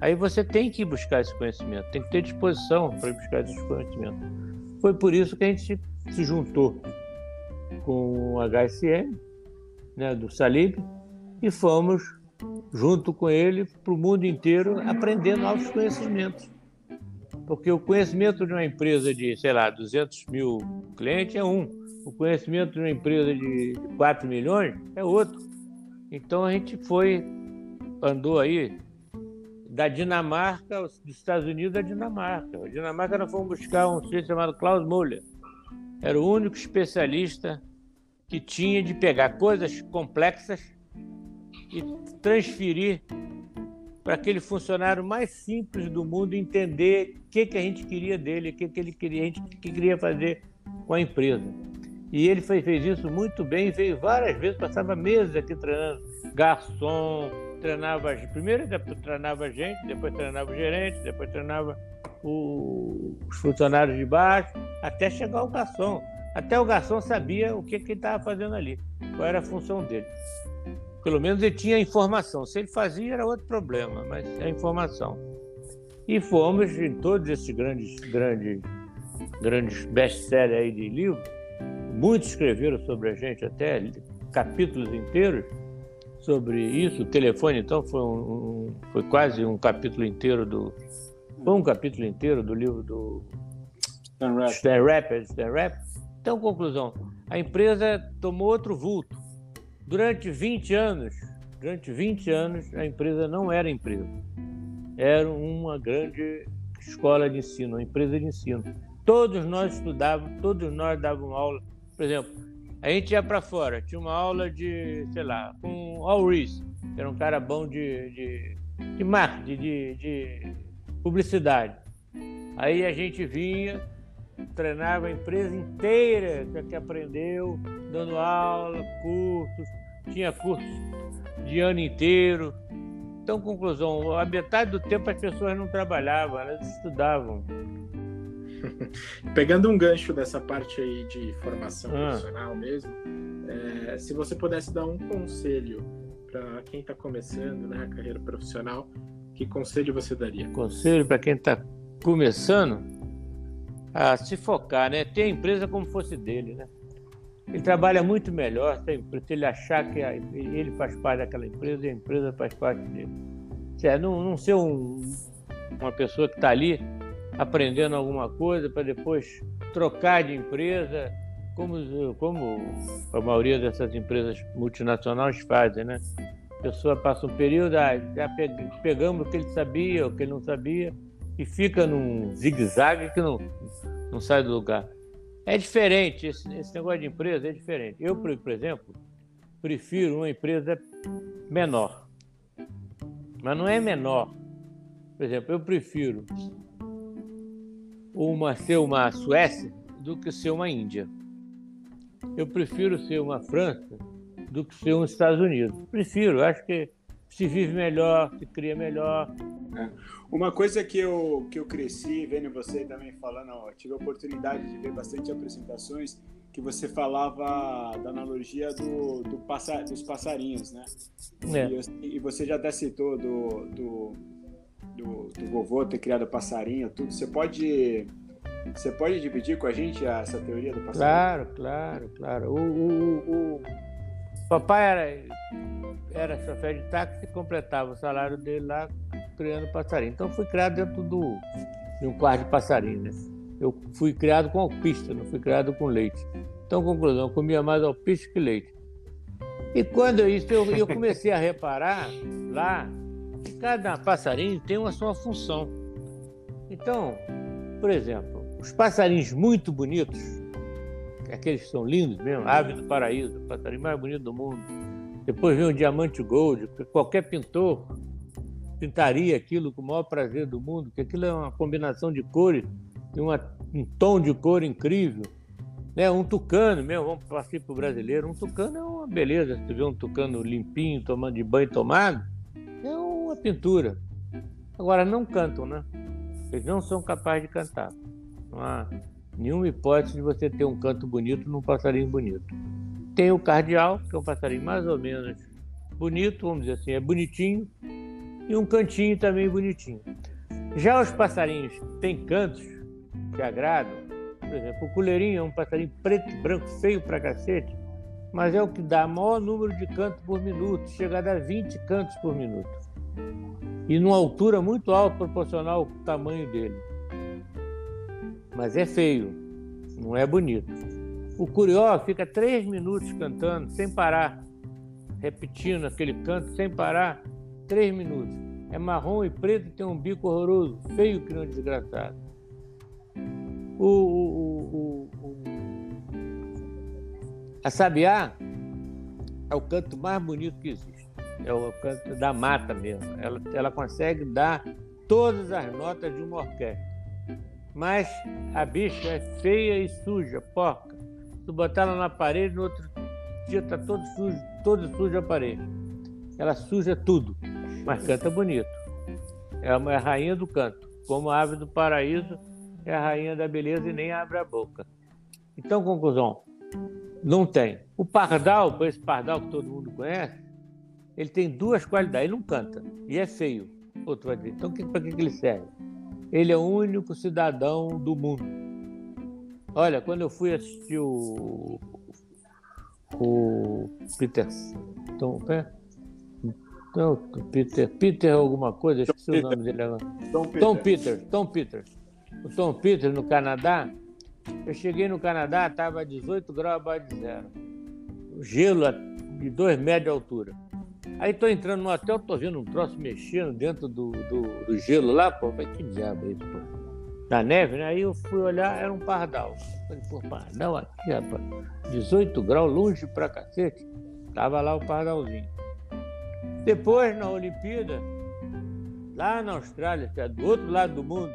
Aí você tem que buscar esse conhecimento, tem que ter disposição para buscar esse conhecimento. Foi por isso que a gente se juntou com o HSM, né, do Salib, e fomos junto com ele para o mundo inteiro aprender novos conhecimentos. Porque o conhecimento de uma empresa de, sei lá, 200 mil clientes é um, o conhecimento de uma empresa de 4 milhões é outro. Então a gente foi, andou aí da Dinamarca, dos Estados Unidos à Dinamarca. A Dinamarca nós fomos buscar um sujeito chamado Klaus Müller. Era o único especialista que tinha de pegar coisas complexas e transferir para aquele funcionário mais simples do mundo entender o que, que a gente queria dele, o que, que ele queria, a gente que queria fazer com a empresa. E ele fez, fez isso muito bem, veio várias vezes, passava meses aqui treinando garçom, treinava, primeiro treinava a gente, depois treinava o gerente, depois treinava o, os funcionários de baixo, até chegar o garçom. Até o garçom sabia o que, que ele estava fazendo ali, qual era a função dele. Pelo menos ele tinha informação. Se ele fazia, era outro problema, mas é informação. E fomos em todos esses grandes, grandes, grandes best-sellers aí de livro. Muitos escreveram sobre a gente, até capítulos inteiros sobre isso. O telefone, então, foi, um, um, foi quase um capítulo inteiro do. Foi um capítulo inteiro do livro do Stan Rapper. Stan Rapper. Então, conclusão: a empresa tomou outro vulto. Durante 20 anos, durante 20 anos, a empresa não era empresa. Era uma grande escola de ensino, uma empresa de ensino. Todos nós estudávamos, todos nós dávamos aula. Por exemplo, a gente ia para fora, tinha uma aula de, sei lá, com o Al Rees, que era um cara bom de, de, de marketing, de, de publicidade. Aí a gente vinha, treinava a empresa inteira que aprendeu, dando aula, cursos, tinha cursos de ano inteiro. Então, conclusão, a metade do tempo as pessoas não trabalhavam, elas estudavam. Pegando um gancho dessa parte aí de formação ah. profissional mesmo, é, se você pudesse dar um conselho para quem está começando né, a carreira profissional, que conselho você daria? Conselho para quem está começando? A se focar, né? Ter a empresa como fosse dele, né? Ele trabalha muito melhor se ele achar que ele faz parte daquela empresa e a empresa faz parte dele. É, não, não ser um, uma pessoa que está ali aprendendo alguma coisa para depois trocar de empresa, como, como a maioria dessas empresas multinacionais fazem, né? A pessoa passa um período, ah, já pegamos o que ele sabia, o que ele não sabia, e fica num zigue-zague que não, não sai do lugar. É diferente, esse, esse negócio de empresa é diferente. Eu, por, exemplo, prefiro uma empresa menor. Mas não é menor. Por exemplo, eu prefiro uma ser uma Suécia do que ser uma Índia. Eu prefiro ser uma França do que ser um Estados Unidos. Prefiro, acho que se vive melhor, se cria melhor. É. Uma coisa que eu, que eu cresci vendo você também falando, ó, tive a oportunidade de ver bastante apresentações que você falava da analogia do, do passa, dos passarinhos, né? É. E, e, você já até citou do, do, do, do vovô ter criado passarinho, tudo. Você pode você pode dividir com a gente essa teoria do passarinho? Claro, claro, claro. O, o, o, o papai era, era chofer de táxi e completava o salário dele lá criando passarinho. Então fui criado dentro do, de um quarto de passarinho, né? Eu fui criado com alpista, não fui criado com leite. Então, conclusão, comia mais alpiste que leite. E quando isso, eu, eu comecei a reparar lá que cada passarinho tem uma sua função. Então, por exemplo, os passarinhos muito bonitos, aqueles que são lindos mesmo, ave do paraíso, o passarinho mais bonito do mundo. Depois vem o diamante gold, qualquer pintor pintaria aquilo com o maior prazer do mundo, que aquilo é uma combinação de cores, uma, um tom de cor incrível. Né? Um tucano mesmo, vamos passar para o brasileiro, um tucano é uma beleza. Se vê um tucano limpinho, tomando de banho tomado, é uma pintura. Agora, não cantam, né? Eles não são capazes de cantar. Não há nenhuma hipótese de você ter um canto bonito num passarinho bonito. Tem o cardeal, que é um passarinho mais ou menos bonito, vamos dizer assim, é bonitinho, e um cantinho também bonitinho. Já os passarinhos têm cantos que agradam, por exemplo, o coleirinho é um passarinho preto e branco, feio pra cacete, mas é o que dá maior número de cantos por minuto, chega a dar 20 cantos por minuto. E numa altura muito alta proporcional ao tamanho dele. Mas é feio, não é bonito. O curió fica três minutos cantando sem parar, repetindo aquele canto sem parar, três minutos. É marrom e preto tem um bico horroroso, feio que não desgraçado. O, o, o, a sabiá é o canto mais bonito que existe. É o canto da mata mesmo. Ela, ela consegue dar todas as notas de uma orquestra. Mas a bicha é feia e suja, porca. Se botar ela na parede, no outro dia está todo sujo, todo sujo a parede. Ela suja tudo, mas canta bonito. É a rainha do canto, como a ave do paraíso é a rainha da beleza e nem abre a boca. Então, conclusão, não tem. O pardal, esse pardal que todo mundo conhece, ele tem duas qualidades. Ele não canta e é feio. Outro vai dizer, então para que, que ele serve? Ele é o único cidadão do mundo. Olha, quando eu fui assistir o, o Peter, então, é? Não, Peter, Peter alguma coisa, esqueci Tom o nome Peter. dele agora. Tom Peter. Tom Peter, Tom Peter o Tom Peter no Canadá, eu cheguei no Canadá, estava a 18 graus abaixo de zero. Gelo de 2 metros de altura. Aí estou entrando no hotel, estou vendo um troço mexendo dentro do, do, do gelo lá, pô. Falei, que diabo é isso, pô? Na neve, né? Aí eu fui olhar, era um pardal. Falei, pô, pardal aqui, rapaz. 18 graus, longe pra cacete. Tava lá o pardalzinho. Depois, na Olimpíada, lá na Austrália, que é do outro lado do mundo,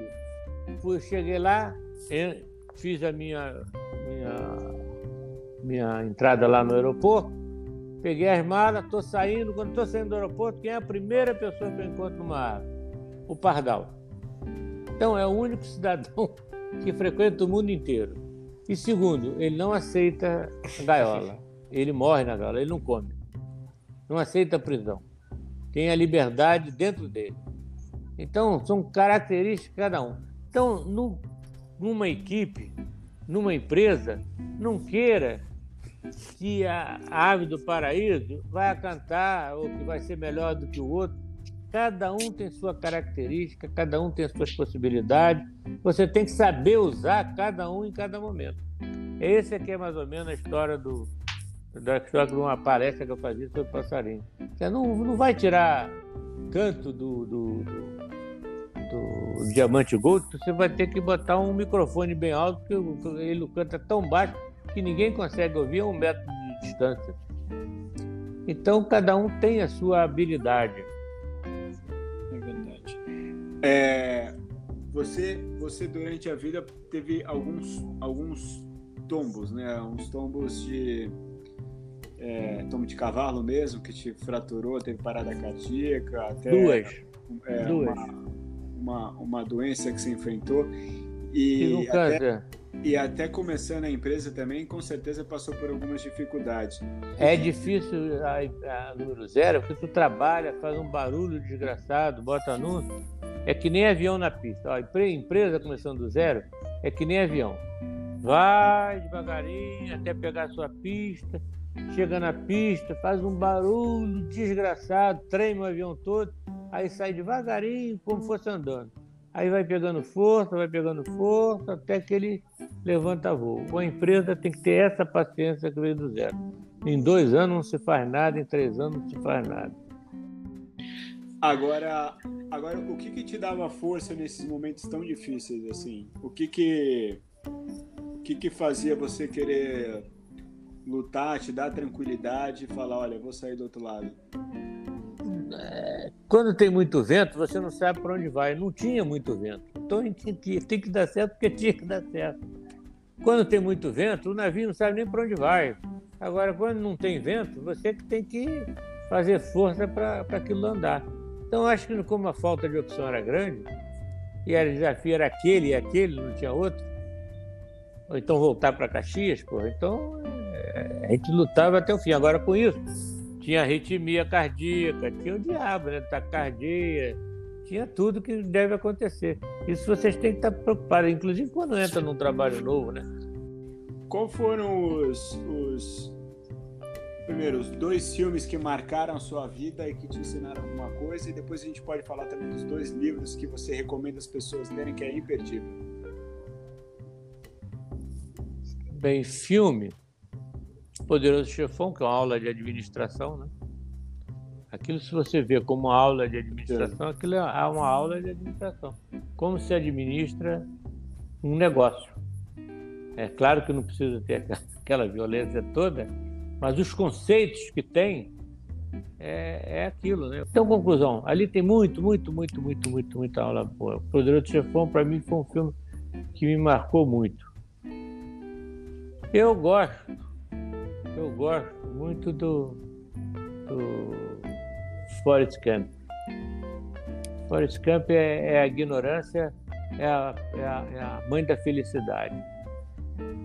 Fui, cheguei lá, fiz a minha, minha, minha entrada lá no aeroporto, peguei as malas, estou saindo. Quando estou saindo do aeroporto, quem é a primeira pessoa que eu encontro numa árvore? O pardal. Então, é o único cidadão que frequenta o mundo inteiro. E segundo, ele não aceita gaiola. Ele morre na gaiola, ele não come. Não aceita prisão. Tem a liberdade dentro dele. Então, são características de cada um. Então, no, numa equipe, numa empresa, não queira que a ave do paraíso vai cantar ou que vai ser melhor do que o outro. Cada um tem sua característica, cada um tem suas possibilidades. Você tem que saber usar cada um em cada momento. Esse aqui é mais ou menos a história do da história de uma palestra que eu fazia sobre passarinho. Você não, não vai tirar canto do, do, do do Diamante Gold, você vai ter que botar um microfone bem alto, porque ele canta tão baixo que ninguém consegue ouvir a um metro de distância. Então, cada um tem a sua habilidade. É. É, Você, você durante a vida teve alguns, alguns tombos, né? Uns tombos de é, tombo de cavalo mesmo, que te fraturou, teve parada cardíaca, até duas, é, duas. Uma, uma, uma, doença que você enfrentou e um até, e até começando a empresa também, com certeza passou por algumas dificuldades. É difícil a, a número zero, porque tu trabalha, faz um barulho desgraçado, bota anúncio, é que nem avião na pista. A empresa começando do zero é que nem avião. Vai devagarinho até pegar a sua pista, chega na pista, faz um barulho desgraçado, treme o avião todo, aí sai devagarinho, como fosse andando. Aí vai pegando força, vai pegando força, até que ele levanta voo. Uma empresa tem que ter essa paciência que veio do zero. Em dois anos não se faz nada, em três anos não se faz nada. Agora, agora o que, que te dava força nesses momentos tão difíceis assim? O que que, o que, que fazia você querer lutar, te dar tranquilidade e falar, olha, vou sair do outro lado? É, quando tem muito vento, você não sabe para onde vai. Não tinha muito vento. Então tem que, tem que dar certo porque tinha que dar certo. Quando tem muito vento, o navio não sabe nem para onde vai. Agora, quando não tem vento, você que tem que fazer força para aquilo andar. Então, acho que como a falta de opção era grande, e o desafio era aquele e aquele, não tinha outro, ou então voltar para Caxias, porra, então é, a gente lutava até o fim. Agora, com isso, tinha arritmia cardíaca, tinha o diabo, né? Taquicardia, tinha tudo que deve acontecer. Isso vocês têm que estar preocupados, inclusive quando entra num trabalho novo, né? Qual foram os, os primeiro, os dois filmes que marcaram sua vida e que te ensinaram alguma coisa, e depois a gente pode falar também dos dois livros que você recomenda as pessoas lerem, que é imperdível. Bem, filme, Poderoso Chefão, que é uma aula de administração, né? Aquilo, se você vê como aula de administração, é. aquilo é uma aula de administração. Como se administra um negócio. É claro que não precisa ter aquela violência toda, mas os conceitos que tem é, é aquilo, né? Então, conclusão, ali tem muito, muito, muito, muito, muito, muita aula boa. Poderoso Chefão, para mim, foi um filme que me marcou muito. Eu gosto eu gosto muito do, do Forrest Camp. Forrest Camp é, é a ignorância, é a, é, a, é a, mãe da felicidade.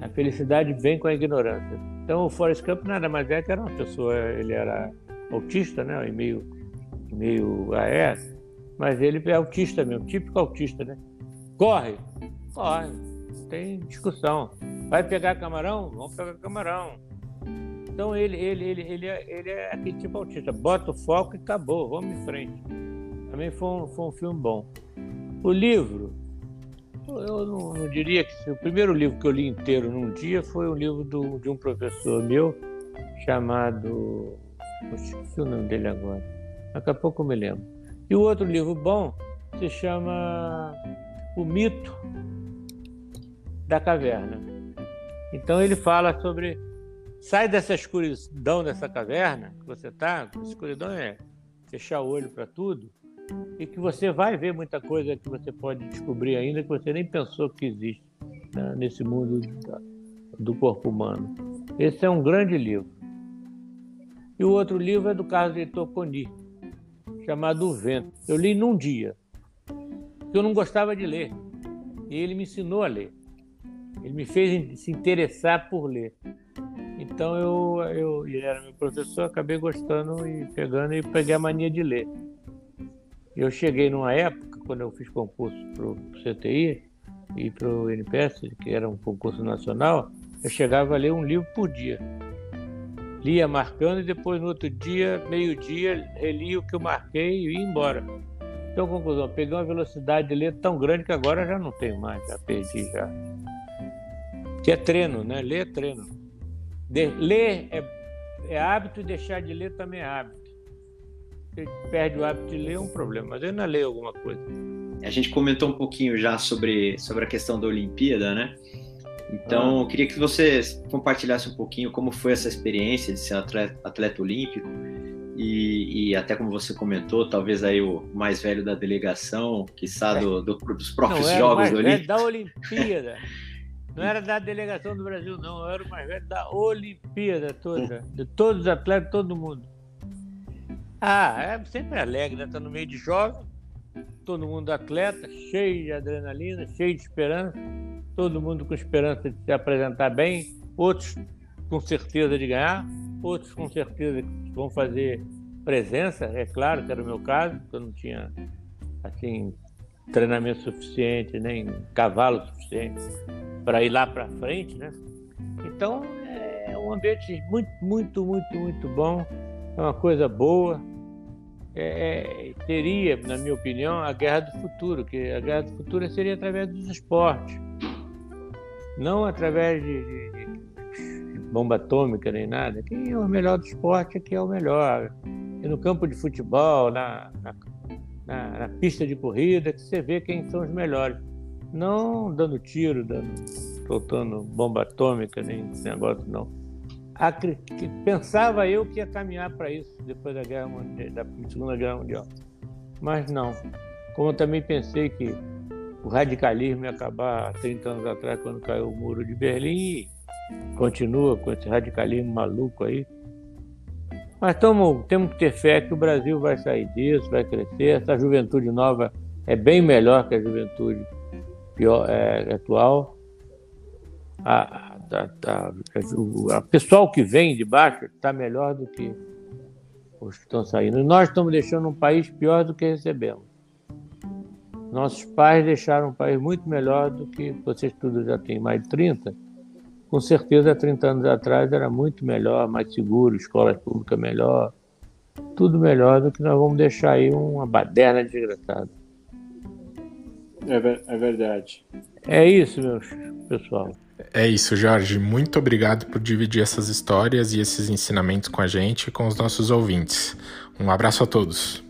A felicidade vem com a ignorância. Então o Forrest Camp nada mais é que era uma pessoa, ele era autista, né? meio, meio AS, mas ele é autista mesmo, típico autista, né? Corre, corre, não tem discussão. Vai pegar camarão? Vamos pegar camarão. Então ele, ele, ele, ele, é, ele é aquele tipo autista, bota o foco e acabou, vamos em frente. Também foi um, foi um filme bom. O livro, eu não, não diria que o primeiro livro que eu li inteiro num dia foi um livro do, de um professor meu chamado. Esqueci o nome dele agora. Daqui a pouco eu me lembro. E o outro livro bom se chama O Mito da Caverna. Então ele fala sobre Sai dessa escuridão dessa caverna que você está. Escuridão é fechar o olho para tudo e que você vai ver muita coisa que você pode descobrir ainda que você nem pensou que existe né, nesse mundo do corpo humano. Esse é um grande livro. E o outro livro é do Carlos de Toconi, chamado O Vento. Eu li num dia, porque eu não gostava de ler. E ele me ensinou a ler. Ele me fez se interessar por ler. Então eu, eu ele era meu professor, acabei gostando e pegando e peguei a mania de ler. Eu cheguei numa época, quando eu fiz concurso para o CTI e para o NPS, que era um concurso nacional, eu chegava a ler um livro por dia. Lia marcando e depois no outro dia, meio-dia, relia o que eu marquei e ia embora. Então, conclusão, peguei uma velocidade de ler tão grande que agora já não tenho mais, já perdi já. Que é treino, né? Ler é treino. De, ler é, é hábito e deixar de ler também é hábito. Perde o hábito de ler é um problema, mas eu ainda leio alguma coisa. A gente comentou um pouquinho já sobre, sobre a questão da Olimpíada, né? Então, ah. eu queria que você compartilhasse um pouquinho como foi essa experiência de ser atleta, atleta olímpico e, e, até como você comentou, talvez aí o mais velho da delegação, que sabe do, do, dos próprios não, Jogos do Olímpicos. da Olimpíada. Não era da delegação do Brasil, não. Eu era o mais velho da Olimpíada toda. De todos os atletas, todo mundo. Ah, é sempre alegre, né? Tá no meio de jogos, todo mundo atleta, cheio de adrenalina, cheio de esperança, todo mundo com esperança de se apresentar bem, outros com certeza de ganhar, outros com certeza que vão fazer presença, é claro que era o meu caso, porque eu não tinha assim treinamento suficiente, nem cavalo suficiente para ir lá para frente, né? Então é um ambiente muito, muito, muito, muito bom, é uma coisa boa. É, é, teria, na minha opinião, a guerra do futuro, que a guerra do futuro seria através dos esportes, não através de, de, de bomba atômica nem nada. Quem é o melhor do esporte aqui é o melhor. E no campo de futebol, na, na, na, na pista de corrida, que você vê quem são os melhores não dando tiro, dando, soltando bomba atômica, nem esse negócio, não. Acre... Pensava eu que ia caminhar para isso depois da, guerra mundial, da Segunda Guerra Mundial. Mas não. Como eu também pensei que o radicalismo ia acabar 30 anos atrás, quando caiu o muro de Berlim, e continua com esse radicalismo maluco aí. Mas tamo, temos que ter fé que o Brasil vai sair disso, vai crescer. Essa juventude nova é bem melhor que a juventude pior, é, atual. A, a, a, a, pessoal que vem de baixo está melhor do que os que estão saindo. E nós estamos deixando um país pior do que recebemos. Nossos pais deixaram um país muito melhor do que vocês tudo já têm mais de 30. Com certeza, 30 anos atrás era muito melhor, mais seguro, escola pública melhor, tudo melhor do que nós vamos deixar aí uma baderna desgraçada. É, ver, é verdade. É isso, meus pessoal. É isso, Jorge. Muito obrigado por dividir essas histórias e esses ensinamentos com a gente e com os nossos ouvintes. Um abraço a todos.